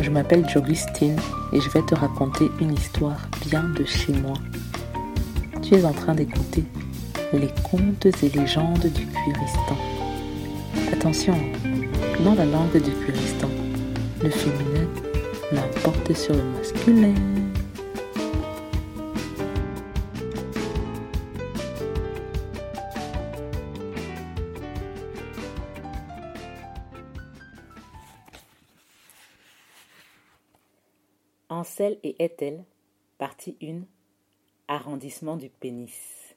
Je m'appelle Jogustine et je vais te raconter une histoire bien de chez moi. Tu es en train d'écouter les contes et légendes du Cuiristan. Attention, dans la langue du Cuiristan, le féminin l'emporte sur le masculin. Ansel et Ethel, partie 1, arrondissement du pénis.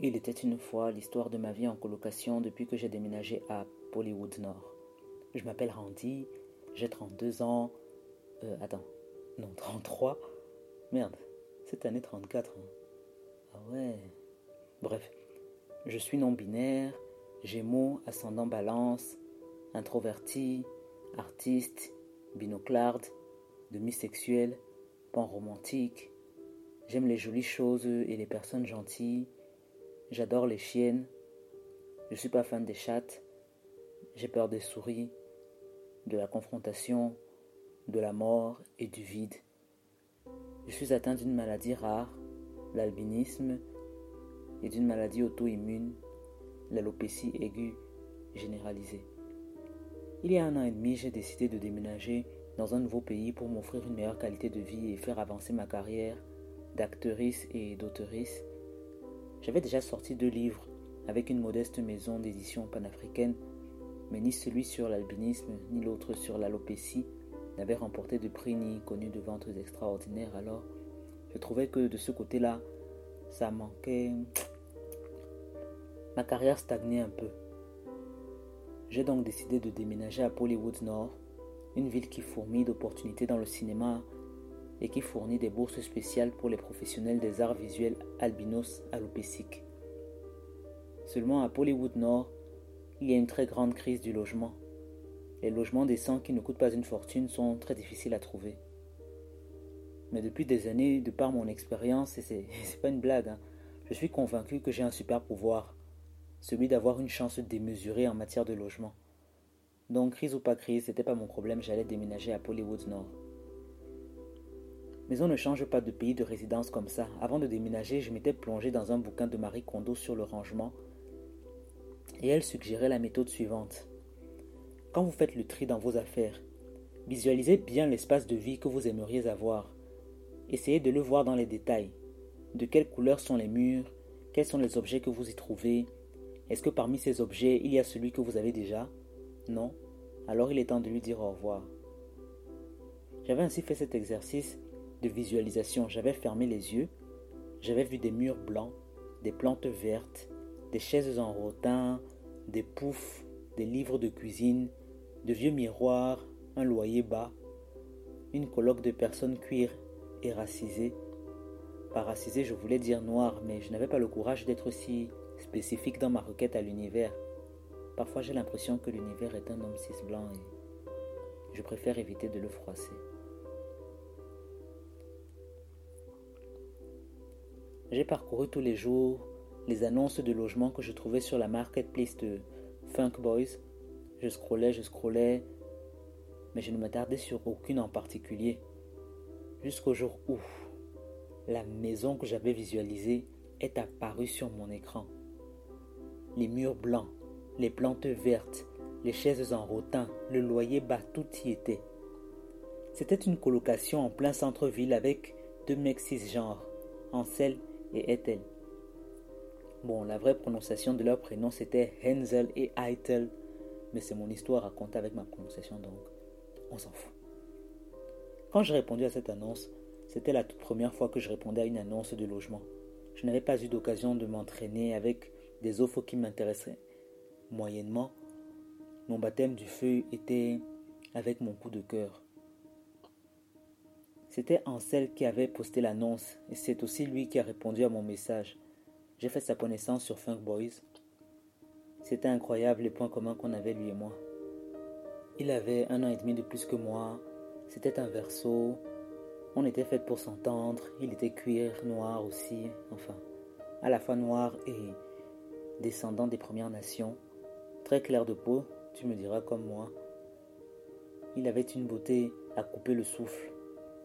Il était une fois l'histoire de ma vie en colocation depuis que j'ai déménagé à Pollywood Nord. Je m'appelle Randy, j'ai 32 ans. Euh, attends, non, 33. Merde, cette année 34. Hein. Ah ouais. Bref, je suis non-binaire, gémeaux, ascendant balance, introverti, artiste, binoclarde, demi-sexuel, pan-romantique. J'aime les jolies choses et les personnes gentilles. J'adore les chiennes. Je suis pas fan des chattes. J'ai peur des souris, de la confrontation, de la mort et du vide. Je suis atteint d'une maladie rare, l'albinisme, et d'une maladie auto-immune, l'alopécie aiguë généralisée. Il y a un an et demi, j'ai décidé de déménager dans un nouveau pays pour m'offrir une meilleure qualité de vie et faire avancer ma carrière d'actrice et d'autrice. J'avais déjà sorti deux livres avec une modeste maison d'édition panafricaine, mais ni celui sur l'albinisme ni l'autre sur l'alopécie n'avaient remporté de prix ni connu de ventes extraordinaires. Alors, je trouvais que de ce côté-là, ça manquait. Ma carrière stagnait un peu. J'ai donc décidé de déménager à Pollywood Nord, une ville qui fourmille d'opportunités dans le cinéma et qui fournit des bourses spéciales pour les professionnels des arts visuels albinos alopéciques. Seulement à Pollywood Nord, il y a une très grande crise du logement. Les logements décents qui ne coûtent pas une fortune sont très difficiles à trouver. Mais depuis des années, de par mon expérience, et c'est, pas une blague, hein, je suis convaincu que j'ai un super pouvoir celui d'avoir une chance démesurée en matière de logement. Donc, crise ou pas crise, c'était pas mon problème, j'allais déménager à Pollywood Nord. Mais on ne change pas de pays de résidence comme ça. Avant de déménager, je m'étais plongé dans un bouquin de Marie Kondo sur le rangement et elle suggérait la méthode suivante. Quand vous faites le tri dans vos affaires, visualisez bien l'espace de vie que vous aimeriez avoir. Essayez de le voir dans les détails. De quelle couleur sont les murs Quels sont les objets que vous y trouvez est-ce que parmi ces objets, il y a celui que vous avez déjà? Non? Alors il est temps de lui dire au revoir. J'avais ainsi fait cet exercice de visualisation. J'avais fermé les yeux. J'avais vu des murs blancs, des plantes vertes, des chaises en rotin, des poufs, des livres de cuisine, de vieux miroirs, un loyer bas, une colloque de personnes cuir et racisées. Par racisé, je voulais dire noir, mais je n'avais pas le courage d'être si dans ma requête à l'univers. Parfois j'ai l'impression que l'univers est un homme cis blanc et je préfère éviter de le froisser. J'ai parcouru tous les jours les annonces de logement que je trouvais sur la marketplace de Funk Boys. Je scrollais, je scrollais, mais je ne m'attardais sur aucune en particulier. Jusqu'au jour où la maison que j'avais visualisée est apparue sur mon écran les murs blancs, les plantes vertes, les chaises en rotin, le loyer bas, tout y était. C'était une colocation en plein centre-ville avec deux mecs cisgenres, Ansel et Ethel. Bon, la vraie prononciation de leur prénom c'était Hensel et Eitel, mais c'est mon histoire racontée avec ma prononciation donc on s'en fout. Quand j'ai répondu à cette annonce, c'était la toute première fois que je répondais à une annonce de logement. Je n'avais pas eu d'occasion de m'entraîner avec des offres qui m'intéressaient moyennement. Mon baptême du feu était avec mon coup de cœur. C'était Ansel qui avait posté l'annonce et c'est aussi lui qui a répondu à mon message. J'ai fait sa connaissance sur Funk Boys. C'était incroyable les points communs qu'on avait lui et moi. Il avait un an et demi de plus que moi. C'était un verso. On était fait pour s'entendre. Il était cuir, noir aussi. Enfin, à la fois noir et descendant des Premières Nations. Très clair de peau, tu me diras comme moi. Il avait une beauté à couper le souffle.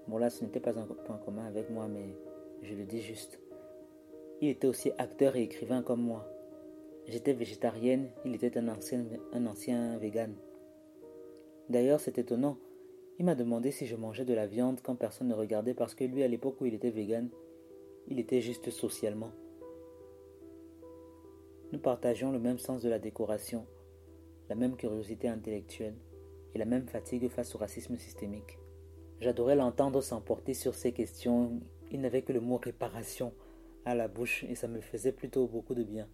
Bon là, ce n'était pas un point commun avec moi, mais je le dis juste. Il était aussi acteur et écrivain comme moi. J'étais végétarienne, il était un ancien, un ancien vegan. D'ailleurs, c'est étonnant. Il m'a demandé si je mangeais de la viande quand personne ne regardait parce que lui, à l'époque où il était vegan, il était juste socialement. Nous partageons le même sens de la décoration, la même curiosité intellectuelle et la même fatigue face au racisme systémique. J'adorais l'entendre s'emporter sur ces questions. Il n'avait que le mot réparation à la bouche et ça me faisait plutôt beaucoup de bien.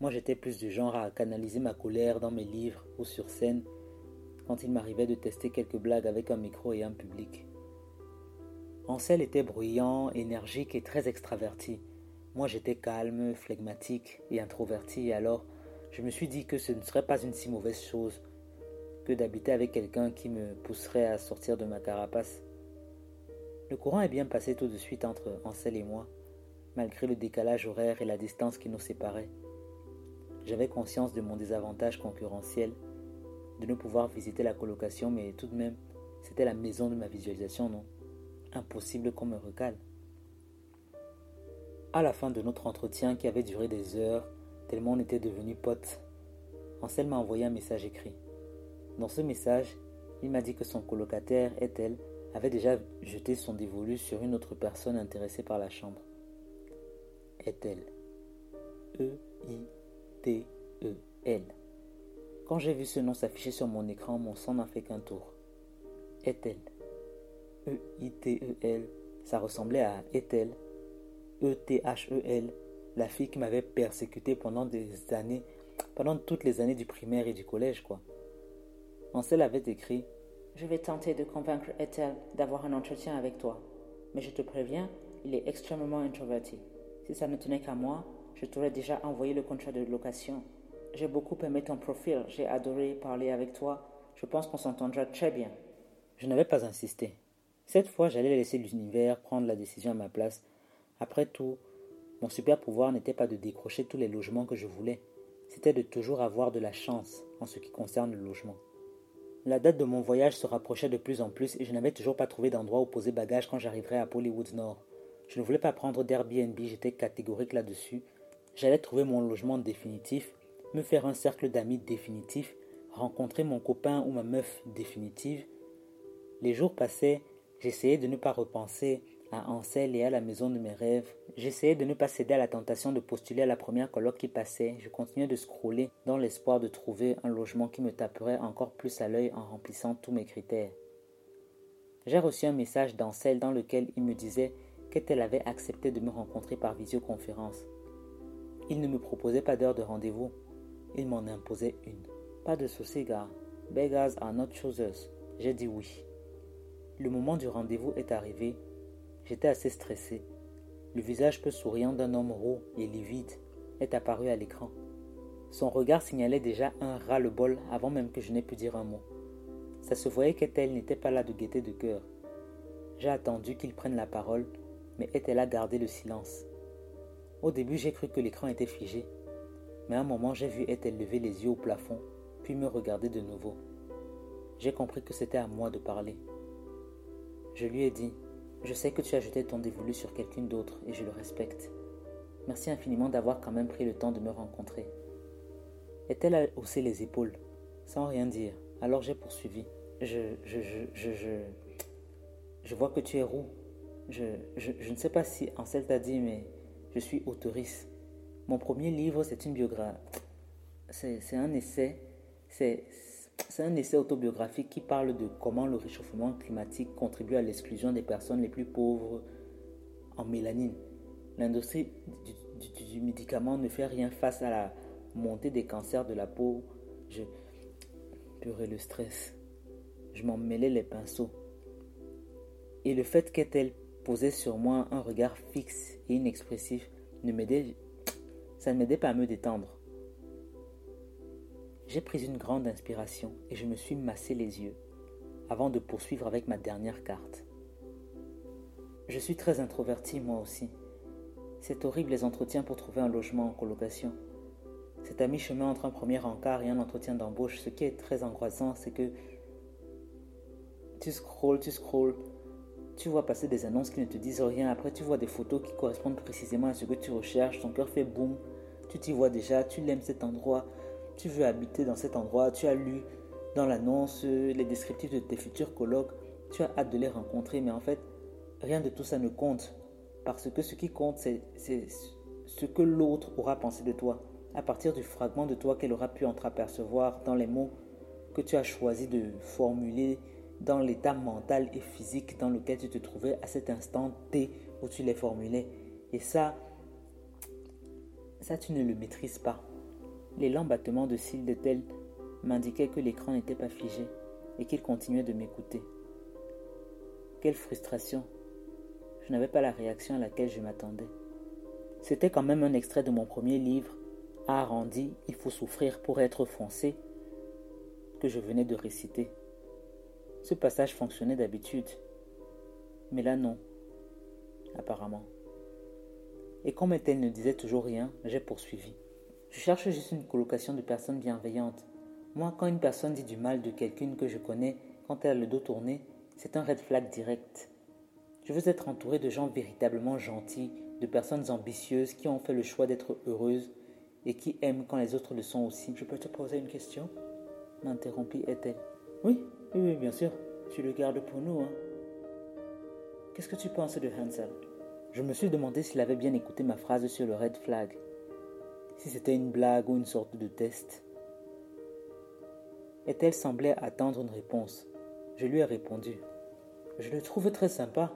Moi j'étais plus du genre à canaliser ma colère dans mes livres ou sur scène quand il m'arrivait de tester quelques blagues avec un micro et un public. Ansel était bruyant, énergique et très extraverti. Moi j'étais calme, flegmatique et introverti alors je me suis dit que ce ne serait pas une si mauvaise chose que d'habiter avec quelqu'un qui me pousserait à sortir de ma carapace. Le courant est bien passé tout de suite entre Ansel et moi, malgré le décalage horaire et la distance qui nous séparait. J'avais conscience de mon désavantage concurrentiel, de ne pouvoir visiter la colocation, mais tout de même, c'était la maison de ma visualisation, non? Impossible qu'on me recale. À la fin de notre entretien qui avait duré des heures, tellement on était devenus potes, Ansel m'a envoyé un message écrit. Dans ce message, il m'a dit que son colocataire, Ethel, avait déjà jeté son dévolu sur une autre personne intéressée par la chambre. Ethel. E-I-T-E-L. Quand j'ai vu ce nom s'afficher sur mon écran, mon sang n'a fait qu'un tour. Ethel. E-I-T-E-L. Ça ressemblait à Ethel. E-T-H-E-L. La fille qui m'avait persécuté pendant des années, pendant toutes les années du primaire et du collège, quoi. Ansel avait écrit Je vais tenter de convaincre Ethel d'avoir un entretien avec toi. Mais je te préviens, il est extrêmement introverti. Si ça ne tenait qu'à moi, je t'aurais déjà envoyé le contrat de location. J'ai beaucoup aimé ton profil, j'ai adoré parler avec toi. Je pense qu'on s'entendra très bien. Je n'avais pas insisté. Cette fois, j'allais laisser l'univers prendre la décision à ma place. Après tout, mon super pouvoir n'était pas de décrocher tous les logements que je voulais, c'était de toujours avoir de la chance en ce qui concerne le logement. La date de mon voyage se rapprochait de plus en plus et je n'avais toujours pas trouvé d'endroit où poser bagage quand j'arriverais à Pollywood Nord. Je ne voulais pas prendre d'Airbnb, j'étais catégorique là-dessus. J'allais trouver mon logement définitif, me faire un cercle d'amis définitif, rencontrer mon copain ou ma meuf définitive. Les jours passaient, j'essayais de ne pas repenser à Ansel et à la maison de mes rêves. J'essayais de ne pas céder à la tentation de postuler à la première colloque qui passait. Je continuais de scroller dans l'espoir de trouver un logement qui me taperait encore plus à l'œil en remplissant tous mes critères. J'ai reçu un message d'Ansel dans lequel il me disait qu'elle avait accepté de me rencontrer par visioconférence. Il ne me proposait pas d'heure de rendez-vous, il m'en imposait une. Pas de souci, gars. Beggars are not choosers. J'ai dit oui. Le moment du rendez-vous est arrivé J'étais assez stressé. Le visage peu souriant d'un homme roux et livide est apparu à l'écran. Son regard signalait déjà un ras-le-bol avant même que je n'ai pu dire un mot. Ça se voyait qu'Ethel n'était pas là de gaieté de cœur. J'ai attendu qu'il prenne la parole, mais Ethel a gardé le silence. Au début, j'ai cru que l'écran était figé, mais à un moment, j'ai vu Ethel lever les yeux au plafond, puis me regarder de nouveau. J'ai compris que c'était à moi de parler. Je lui ai dit je sais que tu as jeté ton dévolu sur quelqu'un d'autre et je le respecte. Merci infiniment d'avoir quand même pris le temps de me rencontrer. Est-elle à hausser les épaules, sans rien dire? Alors j'ai poursuivi. Je, je, je, je, je, vois que tu es roux. Je, je ne sais pas si Ansel t'a dit, mais je suis autoriste. Mon premier livre, c'est une biographie. C'est un essai. C'est c'est un essai autobiographique qui parle de comment le réchauffement climatique contribue à l'exclusion des personnes les plus pauvres en mélanine. L'industrie du, médicament ne fait rien face à la montée des cancers de la peau. Je, Purée le stress. Je m'en mêlais les pinceaux. Et le fait qu'elle posait sur moi un regard fixe et inexpressif ne ça ne m'aidait pas à me détendre. J'ai pris une grande inspiration et je me suis massé les yeux avant de poursuivre avec ma dernière carte. Je suis très introverti moi aussi. C'est horrible les entretiens pour trouver un logement en colocation. C'est à mi-chemin entre un premier encart et un entretien d'embauche. Ce qui est très angoissant, c'est que tu scrolls, tu scrolls, tu vois passer des annonces qui ne te disent rien. Après, tu vois des photos qui correspondent précisément à ce que tu recherches. Ton cœur fait boum. Tu t'y vois déjà. Tu l'aimes cet endroit. Tu veux habiter dans cet endroit. Tu as lu dans l'annonce les descriptifs de tes futurs colloques. Tu as hâte de les rencontrer. Mais en fait, rien de tout ça ne compte. Parce que ce qui compte, c'est ce que l'autre aura pensé de toi. À partir du fragment de toi qu'elle aura pu entreapercevoir dans les mots que tu as choisi de formuler dans l'état mental et physique dans lequel tu te trouvais à cet instant T où tu les formulais. Et ça, ça tu ne le maîtrises pas. Les lents battements de cils de m'indiquaient que l'écran n'était pas figé et qu'il continuait de m'écouter. Quelle frustration. Je n'avais pas la réaction à laquelle je m'attendais. C'était quand même un extrait de mon premier livre, Arrondi, il faut souffrir pour être foncé, que je venais de réciter. Ce passage fonctionnait d'habitude. Mais là, non. Apparemment. Et comme elle ne disait toujours rien, j'ai poursuivi. Je cherche juste une colocation de personnes bienveillantes. Moi, quand une personne dit du mal de quelqu'une que je connais, quand elle a le dos tourné, c'est un red flag direct. Je veux être entouré de gens véritablement gentils, de personnes ambitieuses qui ont fait le choix d'être heureuses et qui aiment quand les autres le sont aussi. Je peux te poser une question? M'interrompit elle Oui, oui, bien sûr. Tu le gardes pour nous, hein. Qu'est-ce que tu penses de Hansel? Je me suis demandé s'il avait bien écouté ma phrase sur le red flag. Si c'était une blague ou une sorte de test. Et elle semblait attendre une réponse. Je lui ai répondu. Je le trouve très sympa.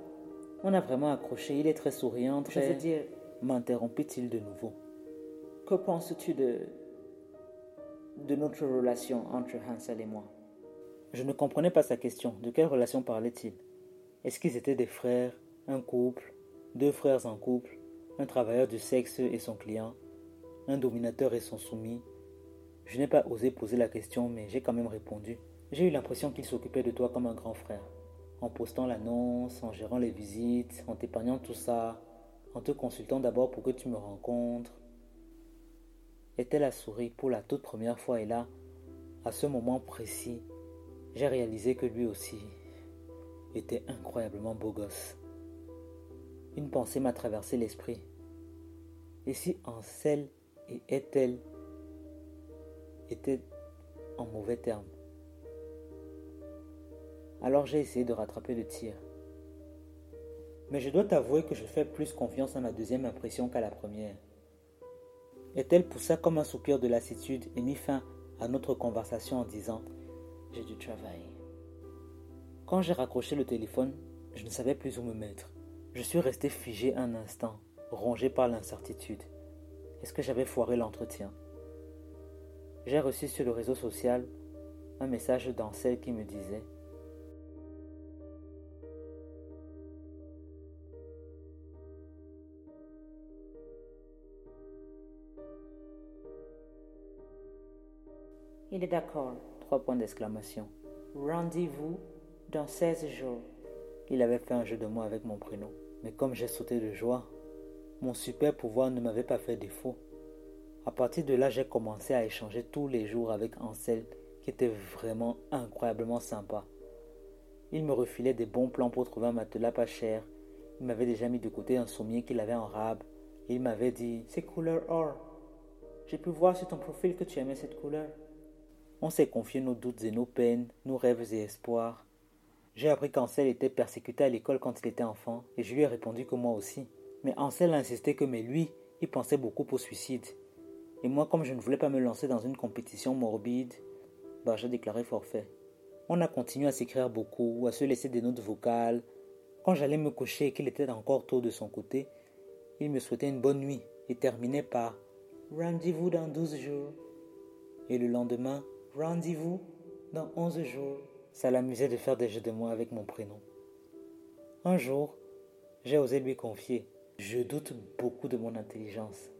On a vraiment accroché. Il est très souriant, très... Je veux dire, m'interrompit-il de nouveau. Que penses-tu de... de notre relation entre Hansel et moi? Je ne comprenais pas sa question. De quelle relation parlait-il? Est-ce qu'ils étaient des frères, un couple, deux frères en couple, un travailleur du sexe et son client, un dominateur et son soumis Je n'ai pas osé poser la question, mais j'ai quand même répondu. J'ai eu l'impression qu'il s'occupait de toi comme un grand frère, en postant l'annonce, en gérant les visites, en t'épargnant tout ça, en te consultant d'abord pour que tu me rencontres. Est-elle a souri pour la toute première fois et là, à ce moment précis, j'ai réalisé que lui aussi était incroyablement beau gosse. Une pensée m'a traversé l'esprit. Et si Ansel et Ethel étaient en mauvais termes? Alors j'ai essayé de rattraper le tir. Mais je dois t'avouer que je fais plus confiance à ma deuxième impression qu'à la première. Ethel poussa comme un soupir de lassitude et mit fin à notre conversation en disant j'ai du travail. Quand j'ai raccroché le téléphone, je ne savais plus où me mettre. Je suis resté figé un instant, rongé par l'incertitude. Est-ce que j'avais foiré l'entretien? J'ai reçu sur le réseau social un message d'Ancel qui me disait Il est d'accord points d'exclamation. Rendez-vous dans 16 jours. Il avait fait un jeu de mots avec mon prénom. Mais comme j'ai sauté de joie, mon super pouvoir ne m'avait pas fait défaut. À partir de là, j'ai commencé à échanger tous les jours avec Ansel, qui était vraiment incroyablement sympa. Il me refilait des bons plans pour trouver un matelas pas cher. Il m'avait déjà mis de côté un sommier qu'il avait en rab. Et il m'avait dit C'est couleur or. J'ai pu voir sur ton profil que tu aimais cette couleur. On s'est confié nos doutes et nos peines, nos rêves et espoirs. J'ai appris qu'Ansel était persécuté à l'école quand il était enfant, et je lui ai répondu que moi aussi. Mais Ansel insistait que mais lui, il pensait beaucoup au suicide. Et moi, comme je ne voulais pas me lancer dans une compétition morbide, bah j'ai déclaré forfait. On a continué à s'écrire beaucoup, à se laisser des notes vocales. Quand j'allais me coucher et qu'il était encore tôt de son côté, il me souhaitait une bonne nuit et terminait par Rendez-vous dans douze jours. Et le lendemain, Rendez-vous Dans onze jours, ça l'amusait de faire des jeux de mots avec mon prénom. Un jour, j'ai osé lui confier. Je doute beaucoup de mon intelligence.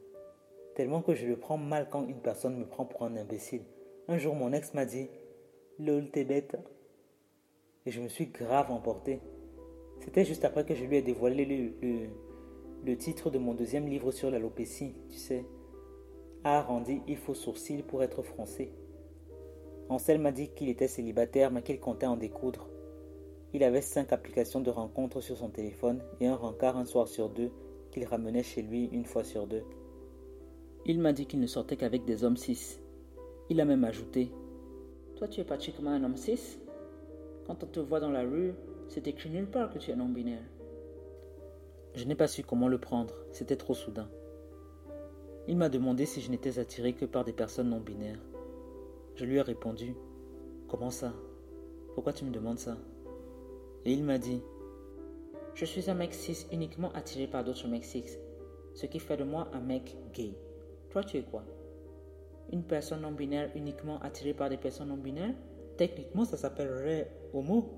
Tellement que je le prends mal quand une personne me prend pour un imbécile. Un jour, mon ex m'a dit Lol, t'es bête. Et je me suis grave emporté. C'était juste après que je lui ai dévoilé le, le, titre de mon deuxième livre sur l'alopécie, tu sais. Ah, Randy, il faut sourcil pour être français. Ansel m'a dit qu'il était célibataire mais qu'il comptait en découdre. Il avait cinq applications de rencontres sur son téléphone et un rencard un soir sur deux qu'il ramenait chez lui une fois sur deux. Il m'a dit qu'il ne sortait qu'avec des hommes cis. Il a même ajouté Toi, tu es pratiquement un homme cis Quand on te voit dans la rue, c'est écrit nulle part que tu es non-binaire. Je n'ai pas su comment le prendre, c'était trop soudain. Il m'a demandé si je n'étais attiré que par des personnes non-binaires. Je lui ai répondu Comment ça? Pourquoi tu me demandes ça? Et il m'a dit Je suis un mec cis uniquement attiré par d'autres mecs cis, ce qui fait de moi un mec gay. Toi, tu es quoi? Une personne non-binaire uniquement attirée par des personnes non-binaires? Techniquement, ça s'appellerait homo.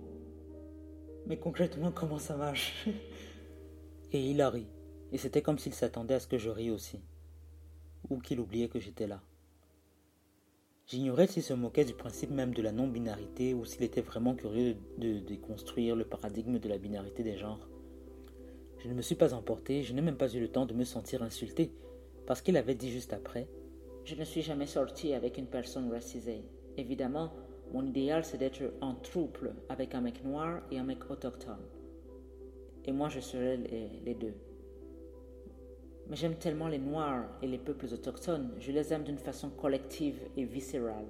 Mais concrètement, comment ça marche? Et il a ri. Et c'était comme s'il s'attendait à ce que je rie aussi. Ou qu'il oubliait que j'étais là. J'ignorais s'il se moquait du principe même de la non-binarité ou s'il était vraiment curieux de déconstruire le paradigme de la binarité des genres. Je ne me suis pas emporté, je n'ai même pas eu le temps de me sentir insulté, parce qu'il avait dit juste après Je ne suis jamais sorti avec une personne racisée. Évidemment, mon idéal c'est d'être en trouble avec un mec noir et un mec autochtone. Et moi je serais les, deux. Mais j'aime tellement les noirs et les peuples autochtones, je les aime d'une façon collective et viscérale.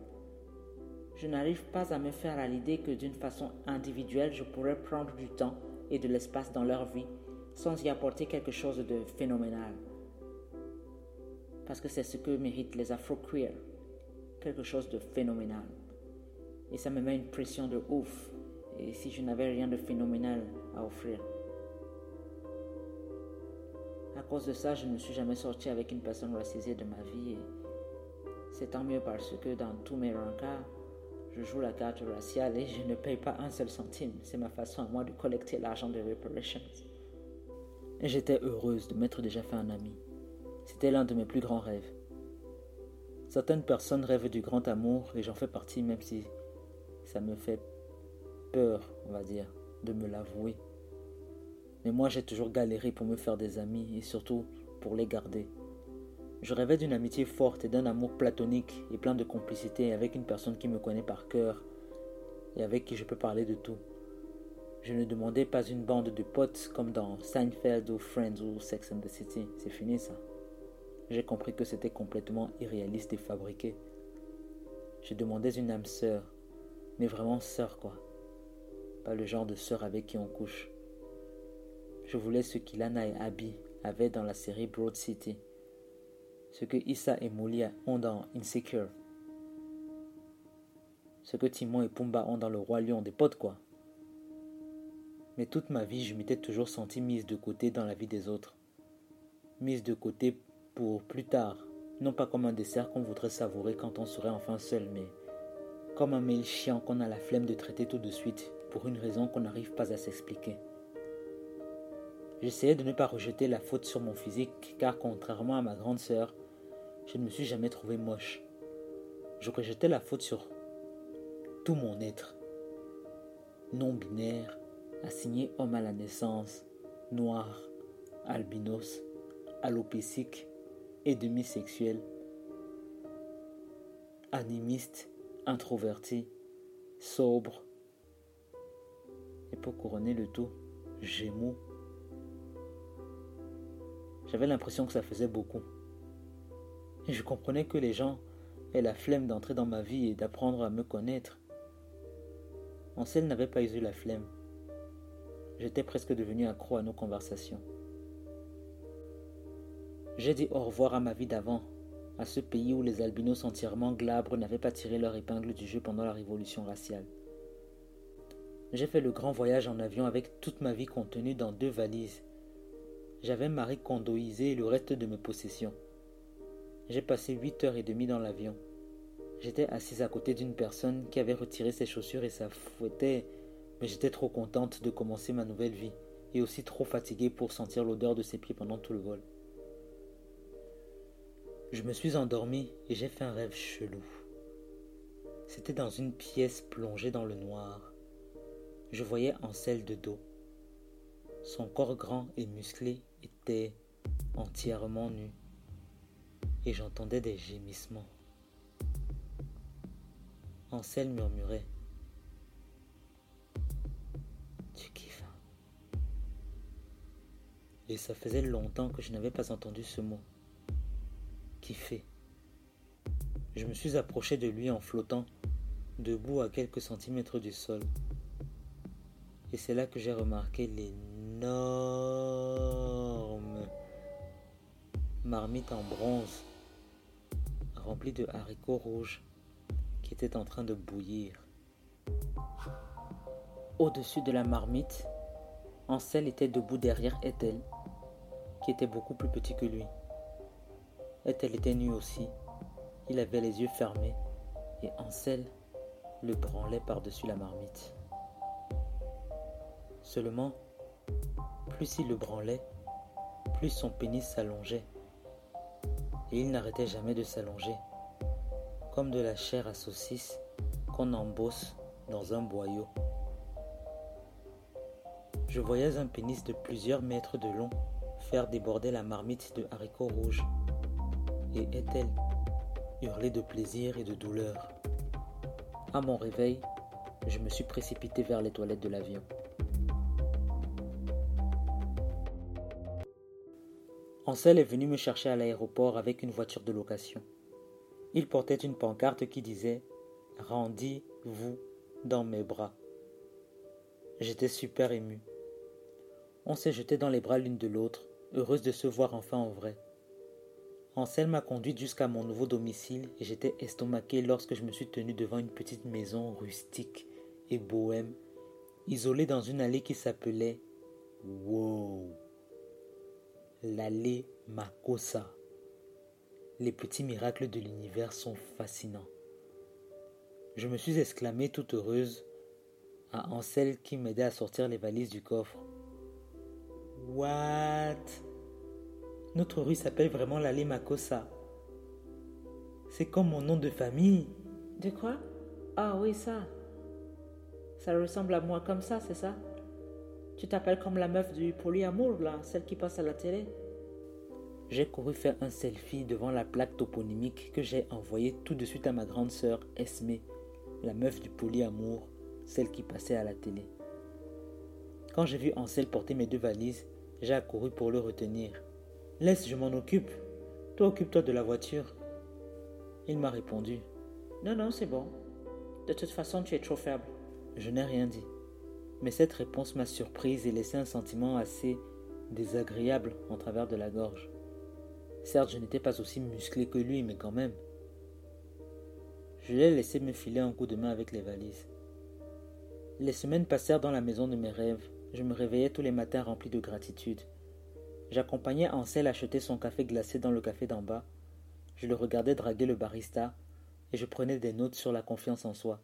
Je n'arrive pas à me faire à l'idée que d'une façon individuelle je pourrais prendre du temps et de l'espace dans leur vie sans y apporter quelque chose de phénoménal parce que c'est ce que méritent les afro-queers, quelque chose de phénoménal. Et ça me met une pression de ouf, et si je n'avais rien de phénoménal à offrir. À cause de ça, je ne suis jamais sorti avec une personne racisée de ma vie, c'est tant mieux parce que dans tous mes rencarts, je joue la carte raciale et je ne paye pas un seul centime. C'est ma façon à moi de collecter l'argent de reparations. J'étais heureuse de m'être déjà fait un ami. C'était l'un de mes plus grands rêves. Certaines personnes rêvent du grand amour et j'en fais partie même si ça me fait peur, on va dire, de me l'avouer. Mais moi j'ai toujours galéré pour me faire des amis et surtout pour les garder. Je rêvais d'une amitié forte et d'un amour platonique et plein de complicité avec une personne qui me connaît par cœur et avec qui je peux parler de tout. Je ne demandais pas une bande de potes comme dans Seinfeld ou Friends ou Sex and the City. C'est fini ça j'ai compris que c'était complètement irréaliste et fabriqué. Je demandais une âme sœur, mais vraiment sœur quoi. Pas le genre de sœur avec qui on couche. Je voulais ce qu'Ilana et Abby avaient dans la série Broad City. Ce que Issa et Molly ont dans Insecure. Ce que Timon et Pumba ont dans Le Roi Lion, des potes quoi. Mais toute ma vie, je m'étais toujours senti mise de côté dans la vie des autres. Mise de côté pour plus tard, non pas comme un dessert qu'on voudrait savourer quand on serait enfin seul, mais comme un mail chiant qu'on a la flemme de traiter tout de suite pour une raison qu'on n'arrive pas à s'expliquer. J'essayais de ne pas rejeter la faute sur mon physique, car contrairement à ma grande sœur, je ne me suis jamais trouvé moche. Je rejetais la faute sur tout mon être. Non binaire, assigné homme à la naissance, noir, albinos, alopécique, et demi-sexuel, animiste, introverti, sobre. Et pour couronner le tout, Gémeaux. J'avais l'impression que ça faisait beaucoup. Et je comprenais que les gens aient la flemme d'entrer dans ma vie et d'apprendre à me connaître. Ansel n'avait pas eu la flemme. J'étais presque devenu accro à nos conversations. J'ai dit au revoir à ma vie d'avant, à ce pays où les albinos entièrement glabres n'avaient pas tiré leur épingle du jeu pendant la révolution raciale. J'ai fait le grand voyage en avion avec toute ma vie contenue dans deux valises. J'avais Marie condoisé le reste de mes possessions. J'ai passé huit heures et demie dans l'avion. J'étais assise à côté d'une personne qui avait retiré ses chaussures et sa fouettait, mais j'étais trop contente de commencer ma nouvelle vie et aussi trop fatiguée pour sentir l'odeur de ses pieds pendant tout le vol. Je me suis endormie et j'ai fait un rêve chelou. C'était dans une pièce plongée dans le noir. Je voyais Ansel de dos. Son corps grand et musclé était entièrement nu et j'entendais des gémissements. Ansel murmurait Tu kiffes hein? Et ça faisait longtemps que je n'avais pas entendu ce mot. Kiffer. Je me suis approché de lui en flottant, debout à quelques centimètres du sol. Et c'est là que j'ai remarqué l'énorme marmite en bronze remplie de haricots rouges était en train de bouillir. Au-dessus de la marmite, Ansel était debout derrière Ethel, qui était beaucoup plus petit que lui. Ethel était nu aussi. Il avait les yeux fermés et Ansel le branlait par-dessus la marmite. Seulement, plus il le branlait, plus son pénis s'allongeait. Et il n'arrêtait jamais de s'allonger comme de la chair à saucisse qu'on embosse dans un boyau. Je voyais un pénis de plusieurs mètres de long faire déborder la marmite de haricots rouges. Et Ethel hurlait de plaisir et de douleur. À mon réveil, je me suis précipité vers les toilettes de l'avion. Ansel est venu me chercher à l'aéroport avec une voiture de location. Il portait une pancarte qui disait Rendez-vous dans mes bras. J'étais super ému. On s'est jeté dans les bras l'une de l'autre, heureuse de se voir enfin en vrai. Ansel m'a conduite jusqu'à mon nouveau domicile et j'étais estomaqué lorsque je me suis tenu devant une petite maison rustique et bohème, isolée dans une allée qui s'appelait Wow, l'allée Makosa les petits miracles de l'univers sont fascinants. Je me suis exclamée toute heureuse à Ansel qui m'aidait à sortir les valises du coffre. What? Notre rue s'appelle vraiment l'allée Makosa. C'est comme mon nom de famille. De quoi? Ah oui, ça. Ça ressemble à moi comme ça, c'est ça? Tu t'appelles comme la meuf du polyamour, là, celle qui passe à la télé? j'ai couru faire un selfie devant la plaque toponymique que j'ai envoyée tout de suite à ma grande sœur Esme, la meuf du polyamour, celle qui passait à la télé. Quand j'ai vu Ansel porter mes deux valises, j'ai accouru pour le retenir. Laisse, je m'en occupe. Toi, occupe-toi de la voiture. Il m'a répondu. Non, non, c'est bon. De toute façon, tu es trop faible. Je n'ai rien dit. Mais cette réponse m'a surprise et laissé un sentiment assez désagréable en travers de la gorge. Certes, je n'étais pas aussi musclé que lui, mais quand même. Je l'ai laissé me filer un coup de main avec les valises. Les semaines passèrent dans la maison de mes rêves. Je me réveillais tous les matins rempli de gratitude. J'accompagnais Ansel acheter son café glacé dans le café d'en bas. Je le regardais draguer le barista et je prenais des notes sur la confiance en soi.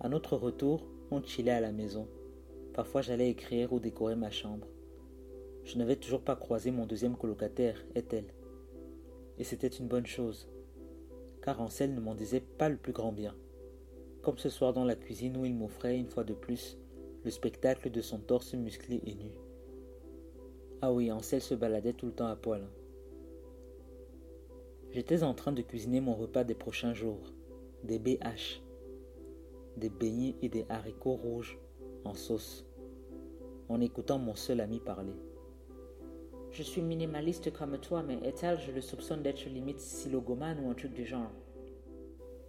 À notre retour, on chillait à la maison. Parfois j'allais écrire ou décorer ma chambre. Je n'avais toujours pas croisé mon deuxième colocataire, Ethel et c'était une bonne chose, car Ansel ne m'en disait pas le plus grand bien. Comme ce soir dans la cuisine où il m'offrait une fois de plus le spectacle de son torse musclé et nu. Ah oui, Ansel se baladait tout le temps à poil. J'étais en train de cuisiner mon repas des prochains jours, des BH, des beignets et des haricots rouges en sauce, en écoutant mon seul ami parler. Je suis minimaliste comme toi, mais Ethel, je le soupçonne d'être limite silogomane ou un truc du genre.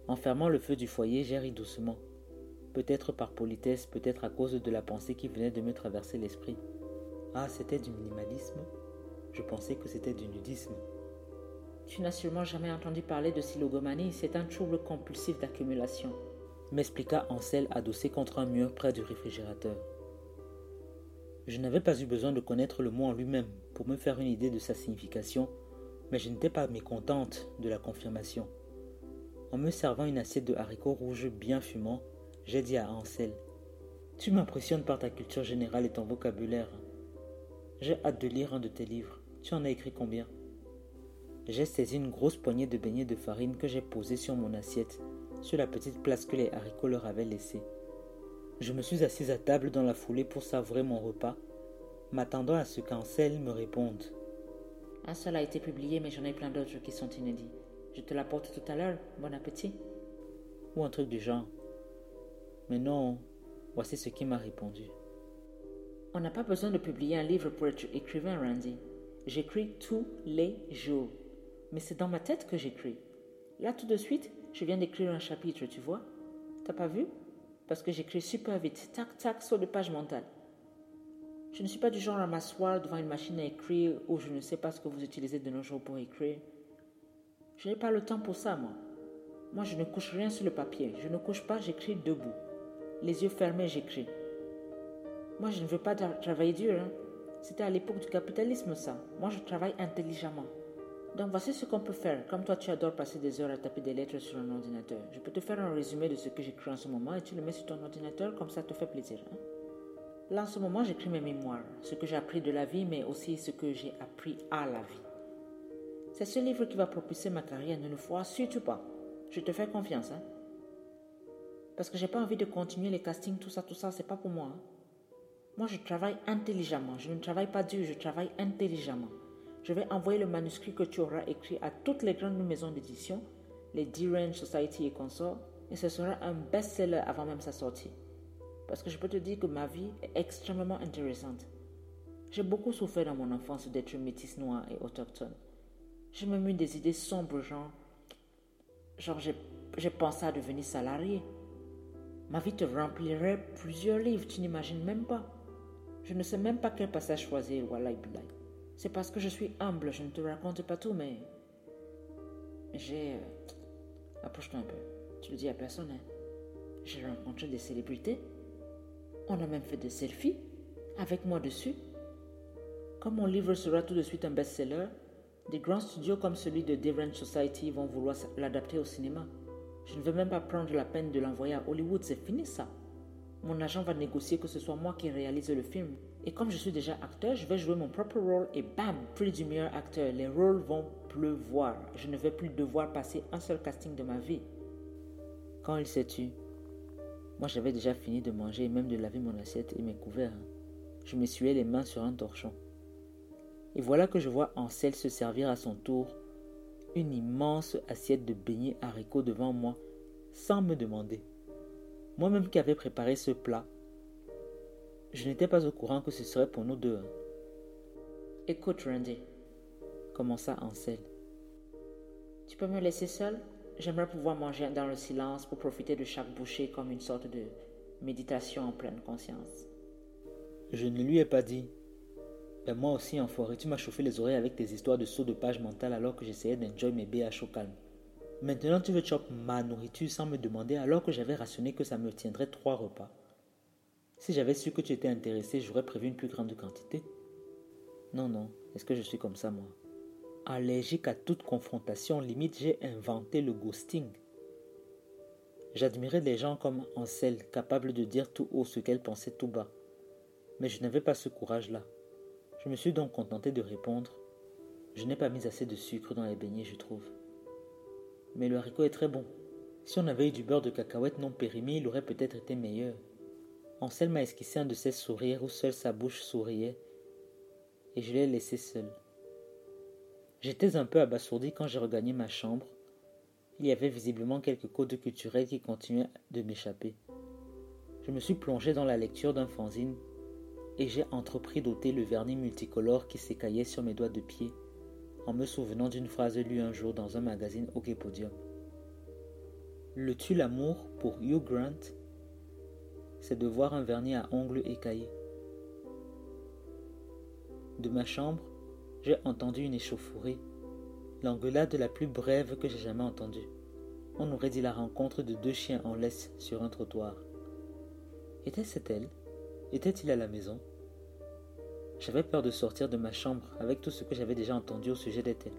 En fermant le feu du foyer, j'ai ri doucement. Peut-être par politesse, peut-être à cause de la pensée qui venait de me traverser l'esprit. Ah, c'était du minimalisme? Je pensais que c'était du nudisme. Tu n'as sûrement jamais entendu parler de silogomanie, c'est un trouble compulsif d'accumulation. M'expliqua Ansel adossé contre un mur près du réfrigérateur. Je n'avais pas eu besoin de connaître le mot en lui-même pour me faire une idée de sa signification, mais je n'étais pas mécontente de la confirmation. En me servant une assiette de haricots rouges bien fumants, j'ai dit à Ansel Tu m'impressionnes par ta culture générale et ton vocabulaire. J'ai hâte de lire un de tes livres. Tu en as écrit combien? J'ai saisi une grosse poignée de beignets de farine que j'ai posée sur mon assiette, sur la petite place que les haricots leur avaient laissée. Je me suis assise à table dans la foulée pour savourer mon repas, m'attendant à ce qu'Ansel me réponde. Un seul a été publié, mais j'en ai plein d'autres qui sont inédits. Je te l'apporte tout à l'heure. Bon appétit. Ou un truc du genre. Mais non, voici ce qu'il m'a répondu. On n'a pas besoin de publier un livre pour être écrivain, Randy. J'écris tous les jours. Mais c'est dans ma tête que j'écris. Là, tout de suite, je viens d'écrire un chapitre, tu vois. T'as pas vu? Parce que j'écris super vite, tac, tac, sur des pages mentales. Je ne suis pas du genre à m'asseoir devant une machine à écrire ou je ne sais pas ce que vous utilisez de nos jours pour écrire. Je n'ai pas le temps pour ça, moi. Moi, je ne couche rien sur le papier. Je ne couche pas, j'écris debout. Les yeux fermés, j'écris. Moi, je ne veux pas travailler dur. Hein. C'était à l'époque du capitalisme, ça. Moi, je travaille intelligemment. Donc, voici ce qu'on peut faire. Comme toi, tu adores passer des heures à taper des lettres sur un ordinateur. Je peux te faire un résumé de ce que j'écris en ce moment et tu le mets sur ton ordinateur, comme ça te fait plaisir. Hein. Là, en ce moment, j'écris mes mémoires, ce que j'ai appris de la vie, mais aussi ce que j'ai appris à la vie. C'est ce livre qui va propulser ma carrière, ne le vois surtout pas. Je te fais confiance, hein. Parce que j'ai pas envie de continuer les castings, tout ça, tout ça, c'est pas pour moi. Hein. Moi, je travaille intelligemment. Je ne travaille pas dur, je travaille intelligemment. Je vais envoyer le manuscrit que tu auras écrit à toutes les grandes maisons d'édition, les D-Range Society et consorts, et ce sera un best-seller avant même sa sortie. Parce que je peux te dire que ma vie est extrêmement intéressante. J'ai beaucoup souffert dans mon enfance d'être métisse noire et autochtone. Je me mis des idées sombres, genre, genre j'ai pensé à devenir salarié. Ma vie te remplirait plusieurs livres, tu n'imagines même pas. Je ne sais même pas quel passage choisir, Wallah C'est parce que je suis humble, je ne te raconte pas tout, mais j'ai... Euh, approche-toi un peu. Tu le dis à personne, hein. J'ai rencontré des célébrités. On a même fait des selfies avec moi dessus. Comme mon livre sera tout de suite un best-seller, des grands studios comme celui de Devon Society vont vouloir l'adapter au cinéma. Je ne veux même pas prendre la peine de l'envoyer à Hollywood, c'est fini ça. Mon agent va négocier que ce soit moi qui réalise le film. Et comme je suis déjà acteur, je vais jouer mon propre rôle et bam, prix du meilleur acteur. Les rôles vont pleuvoir. Je ne vais plus devoir passer un seul casting de ma vie. Quand il s'est tu, moi j'avais déjà fini de manger et même de laver mon assiette et mes couverts. Je m'essuyais les mains sur un torchon. Et voilà que je vois Ansel se servir à son tour une immense assiette de beignets haricots devant moi, sans me demander. Moi-même qui avais préparé ce plat, je n'étais pas au courant que ce serait pour nous deux. Écoute, Randy, commença Ansel. Tu peux me laisser seul J'aimerais pouvoir manger dans le silence pour profiter de chaque bouchée comme une sorte de méditation en pleine conscience. Je ne lui ai pas dit, ben moi aussi, enfoiré, tu m'as chauffé les oreilles avec tes histoires de saut de page mentale alors que j'essayais d'enjoy mes à chaud calme. Maintenant, tu veux chop ma nourriture sans me demander alors que j'avais rationné que ça me tiendrait trois repas. Si j'avais su que tu étais intéressé, j'aurais prévu une plus grande quantité. Non, non, est-ce que je suis comme ça, moi? Allergique à toute confrontation, limite, j'ai inventé le ghosting. J'admirais des gens comme Ansel, capables de dire tout haut ce qu'elle pensait tout bas. Mais je n'avais pas ce courage-là. Je me suis donc contenté de répondre Je n'ai pas mis assez de sucre dans les beignets, je trouve. Mais le haricot est très bon. Si on avait eu du beurre de cacahuète non périmé, il aurait peut-être été meilleur. Ansel m'a esquissé un de ses sourires où seule sa bouche souriait, et je l'ai laissé seul. J'étais un peu abasourdi quand j'ai regagné ma chambre. Il y avait visiblement quelques codes culturels qui continuaient de m'échapper. Je me suis plongé dans la lecture d'un fanzine et j'ai entrepris d'ôter le vernis multicolore qui s'écaillait sur mes doigts de pied, en me souvenant d'une phrase lue un jour dans un magazine au Podium. Le tue l'amour pour Hugh Grant, c'est de voir un vernis à ongles écaillé. De ma chambre, j'ai entendu une échauffourée, l'engueulade la plus brève que j'ai jamais entendue. On aurait dit la rencontre de deux chiens en laisse sur un trottoir. Était-ce elle? Était-il à la maison? J'avais peur de sortir de ma chambre avec tout ce que j'avais déjà entendu au sujet d'Ethel.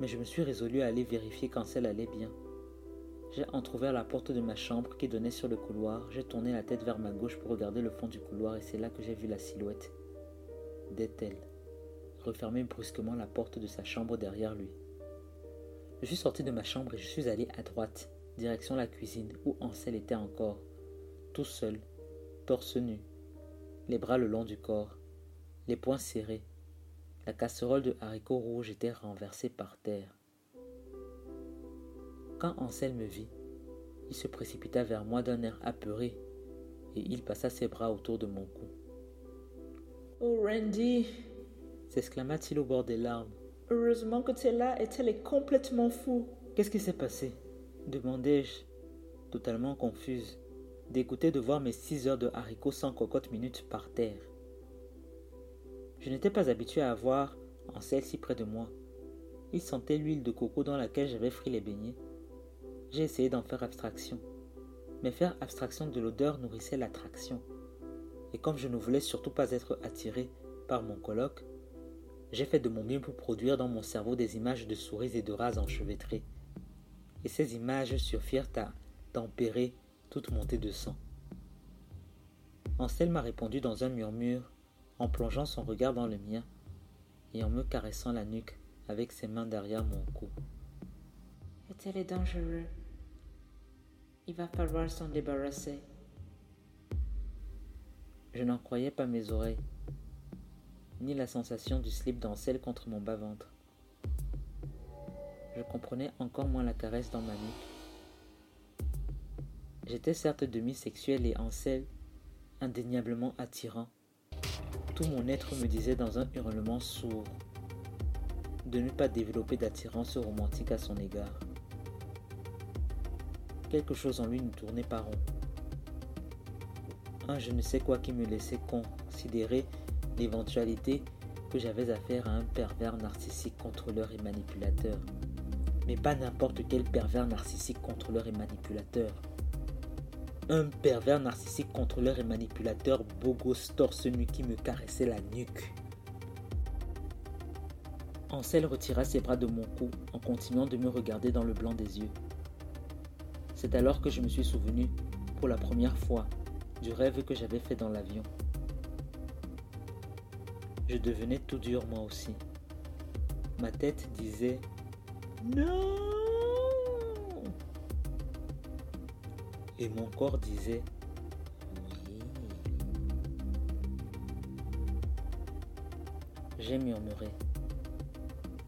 Mais je me suis résolu à aller vérifier qu'Ansel allait bien. J'ai entrouvert la porte de ma chambre qui donnait sur le couloir. J'ai tourné la tête vers ma gauche pour regarder le fond du couloir et c'est là que j'ai vu la silhouette d'Ethel refermer brusquement la porte de sa chambre derrière lui. Je suis sorti de ma chambre et je suis allé à droite, direction la cuisine où Ansel était encore, tout seul, torse nu, les bras le long du corps, les poings serrés. La casserole de haricots rouges était renversée par terre. Quand Ansel me vit, il se précipita vers moi d'un air apeuré et il passa ses bras autour de mon cou. Oh Randy, s'exclama-t-il au bord des larmes. Heureusement que tu es là et elle est complètement fou. Qu'est-ce qui s'est passé? demandai-je, totalement confuse, dégoûtée de voir mes six heures de haricots sans cocotte minute par terre. Je n'étais pas habitué à avoir Ansel si près de moi. Il sentait l'huile de coco dans laquelle j'avais frit les beignets. J'ai essayé d'en faire abstraction. Mais faire abstraction de l'odeur nourrissait l'attraction. Et comme je ne voulais surtout pas être attiré par mon colloque, j'ai fait de mon mieux pour produire dans mon cerveau des images de souris et de rats enchevêtrés. Et ces images suffirent à tempérer toute montée de sang. Ansel m'a répondu dans un murmure, en plongeant son regard dans le mien et en me caressant la nuque avec ses mains derrière mon cou. Dangereux. Il va falloir s'en débarrasser. Je n'en croyais pas mes oreilles ni la sensation du slip d'Ancel contre mon bas-ventre. Je comprenais encore moins la caresse dans ma nuque. J'étais certes demi-sexuel et Ansel indéniablement attirant. Tout mon être me disait dans un hurlement sourd de ne pas développer d'attirance romantique à son égard. Quelque chose en lui ne tournait pas rond. Un je ne sais quoi qui me laissait considérer l'éventualité que j'avais affaire à un pervers narcissique contrôleur et manipulateur. Mais pas n'importe quel pervers narcissique contrôleur et manipulateur. Un pervers narcissique contrôleur et manipulateur gosse torse nu qui me caressait la nuque. Ansel retira ses bras de mon cou en continuant de me regarder dans le blanc des yeux. C'est alors que je me suis souvenu, pour la première fois, du rêve que j'avais fait dans l'avion. Je devenais tout dur moi aussi. Ma tête disait Non Et mon corps disait Oui. J'ai murmuré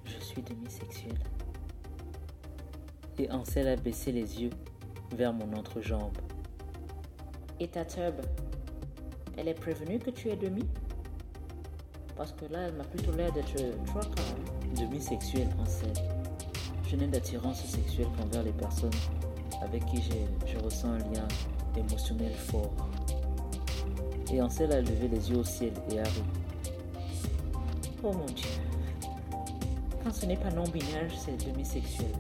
Je suis demi-sexuel. Et Ansel a baissé les yeux vers mon entrejambe. Et ta tube Elle est prévenue que tu es demi? Parce que là, elle m'a plutôt l'air d'être trois Demi-sexuelle en scène. Je n'ai d'attirance sexuelle qu'envers les personnes avec qui je ressens un lien émotionnel fort. Et Ansel a levé les yeux au ciel et a ri. Oh mon Dieu. Quand ce n'est pas non-binaire, c'est demi-sexuel.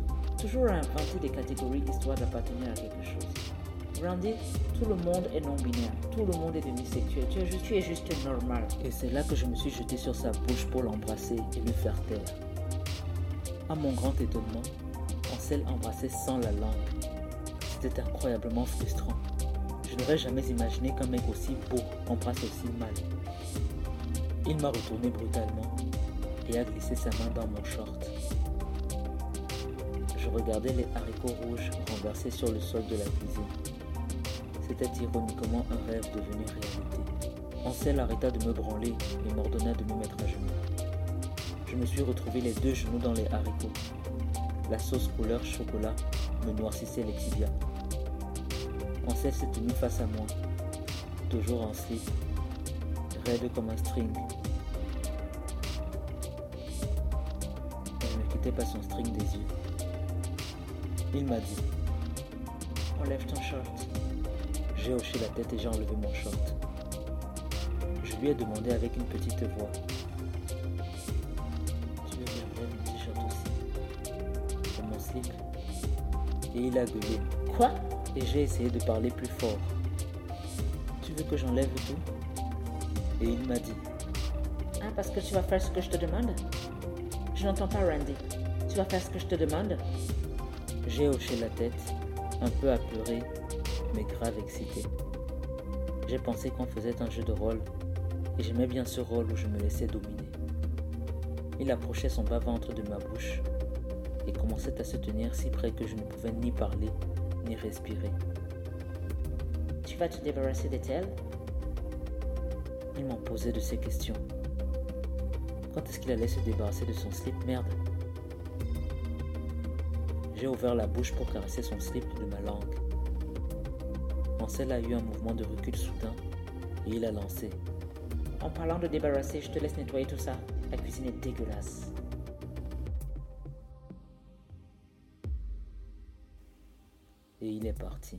Toujours à inventer des catégories histoire d'appartenir à quelque chose. Randy, tout le monde est non-binaire, tout le monde est demi-sexuel, tu es, juste, tu es juste normal. Et c'est là que je me suis jeté sur sa bouche pour l'embrasser et le faire taire. À mon grand étonnement, Ansel embrassait sans la langue. C'était incroyablement frustrant. Je n'aurais jamais imaginé qu'un mec aussi beau embrasse aussi mal. Il m'a retourné brutalement et a glissé sa main dans mon short. Je regardais les haricots rouges renversés sur le sol de la cuisine. C'était ironiquement un rêve devenu réalité. Ansel arrêta de me branler et m'ordonna de me mettre à genoux. Je me suis retrouvé les deux genoux dans les haricots. La sauce couleur chocolat me noircissait les tibias. Ansel s'est tenu face à moi, toujours en slip, raide comme un string. Je ne quittais pas son string des yeux. Il m'a dit Enlève ton short. J'ai hoché la tête et j'ai enlevé mon short. Je lui ai demandé avec une petite voix. Tu veux enlever mon t-shirt aussi? C'est mon slip. Et il a gueulé. Quoi? Et j'ai essayé de parler plus fort. Tu veux que j'enlève tout? Et il m'a dit. Ah, parce que tu vas faire ce que je te demande? Je n'entends pas, Randy. Tu vas faire ce que je te demande? J'ai hoché la tête, un peu apeuré, mais grave excité. J'ai pensé qu'on faisait un jeu de rôle, et j'aimais bien ce rôle où je me laissais dominer. Il approchait son bas-ventre de ma bouche et commençait à se tenir si près que je ne pouvais ni parler ni respirer. Tu vas te débarrasser d'elle Il m'en posait de ces questions. Quand est-ce qu'il allait se débarrasser de son slip? Merde. J'ai ouvert la bouche pour caresser son slip de ma langue. Ansel a eu un mouvement de recul soudain et il a lancé. En parlant de débarrasser, je te laisse nettoyer tout ça. La cuisine est dégueulasse. Et il est parti.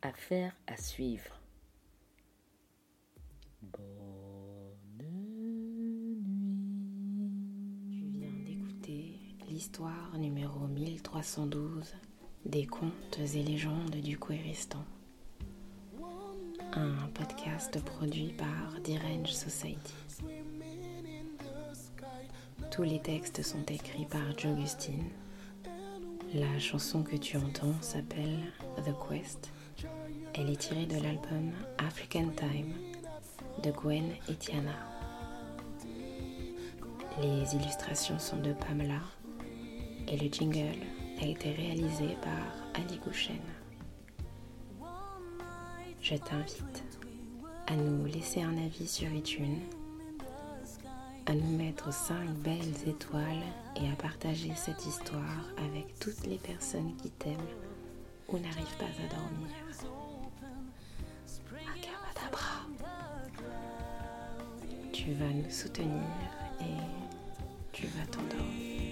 Affaire à suivre. 1312 des contes et légendes du Kouéristan. Un podcast produit par Dirange Society. Tous les textes sont écrits par Joe Gustine. La chanson que tu entends s'appelle The Quest. Elle est tirée de l'album African Time de Gwen et Tiana. Les illustrations sont de Pamela et le jingle a été réalisé par Ali Gouchen. Je t'invite à nous laisser un avis sur iTunes, à nous mettre 5 belles étoiles et à partager cette histoire avec toutes les personnes qui t'aiment ou n'arrivent pas à dormir. Akabadabra. Tu vas nous soutenir et tu vas t'endormir.